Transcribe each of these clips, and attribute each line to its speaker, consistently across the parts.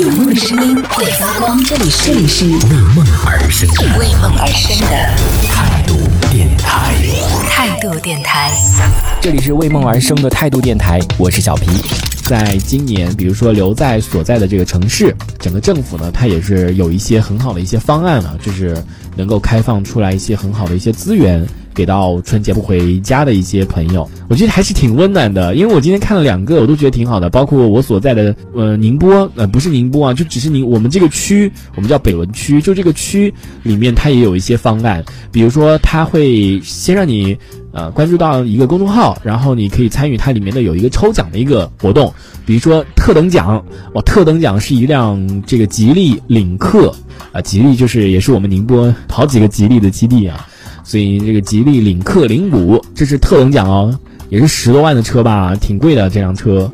Speaker 1: 有梦的声音会发光，这里是
Speaker 2: 为梦而生的
Speaker 1: 为梦而生的
Speaker 2: 态度电台。
Speaker 1: 态度电台。
Speaker 3: 这里是为梦而生的态度电台，我是小皮。在今年，比如说留在所在的这个城市，整个政府呢，它也是有一些很好的一些方案了，就是能够开放出来一些很好的一些资源，给到春节不回家的一些朋友，我觉得还是挺温暖的。因为我今天看了两个，我都觉得挺好的，包括我所在的呃宁波，呃不是宁波啊，就只是宁我们这个区，我们叫北仑区，就这个区里面它也有一些方案，比如说它会先让你。呃，关注到一个公众号，然后你可以参与它里面的有一个抽奖的一个活动，比如说特等奖，哇，特等奖是一辆这个吉利领克，啊，吉利就是也是我们宁波好几个吉利的基地啊，所以这个吉利领克零五这是特等奖哦，也是十多万的车吧，挺贵的这辆车。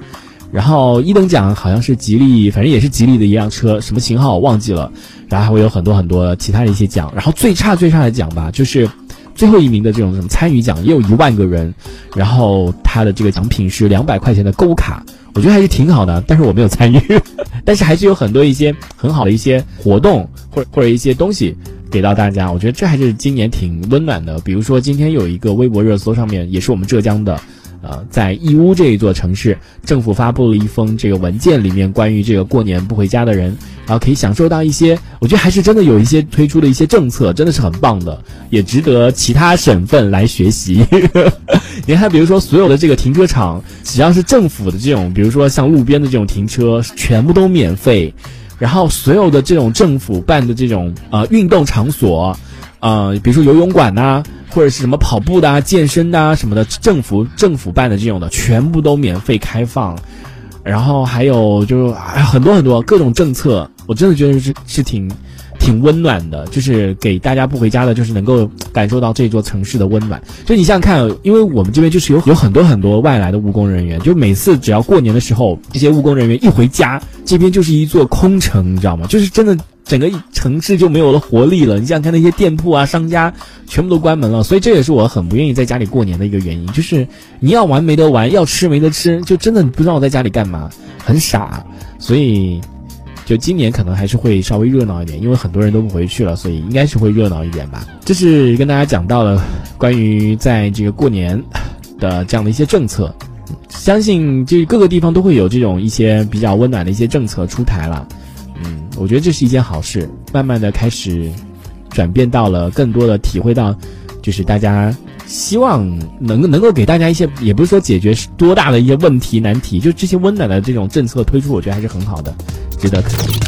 Speaker 3: 然后一等奖好像是吉利，反正也是吉利的一辆车，什么型号我忘记了，然后还会有很多很多其他的一些奖，然后最差最差的奖吧，就是。最后一名的这种什么参与奖也有一万个人，然后他的这个奖品是两百块钱的购物卡，我觉得还是挺好的，但是我没有参与，但是还是有很多一些很好的一些活动或者或者一些东西给到大家，我觉得这还是今年挺温暖的。比如说今天有一个微博热搜上面也是我们浙江的。呃，在义乌这一座城市，政府发布了一封这个文件，里面关于这个过年不回家的人，然后可以享受到一些，我觉得还是真的有一些推出的一些政策，真的是很棒的，也值得其他省份来学习。你看，比如说所有的这个停车场，只要是政府的这种，比如说像路边的这种停车，全部都免费，然后所有的这种政府办的这种呃运动场所，呃，比如说游泳馆呐。或者是什么跑步的啊、健身的啊什么的，政府政府办的这种的，全部都免费开放。然后还有就是很多很多各种政策，我真的觉得是是挺挺温暖的，就是给大家不回家的，就是能够感受到这座城市的温暖。就你想想看，因为我们这边就是有有很多很多外来的务工人员，就每次只要过年的时候，这些务工人员一回家，这边就是一座空城，你知道吗？就是真的。整个城市就没有了活力了。你想想看，那些店铺啊、商家全部都关门了，所以这也是我很不愿意在家里过年的一个原因。就是你要玩没得玩，要吃没得吃，就真的不知道我在家里干嘛，很傻。所以，就今年可能还是会稍微热闹一点，因为很多人都不回去了，所以应该是会热闹一点吧。这是跟大家讲到了关于在这个过年的这样的一些政策，相信这各个地方都会有这种一些比较温暖的一些政策出台了。嗯我觉得这是一件好事，慢慢的开始转变到了更多的体会到，就是大家希望能能够给大家一些，也不是说解决多大的一些问题难题，就这些温暖的这种政策推出，我觉得还是很好的，值得肯定。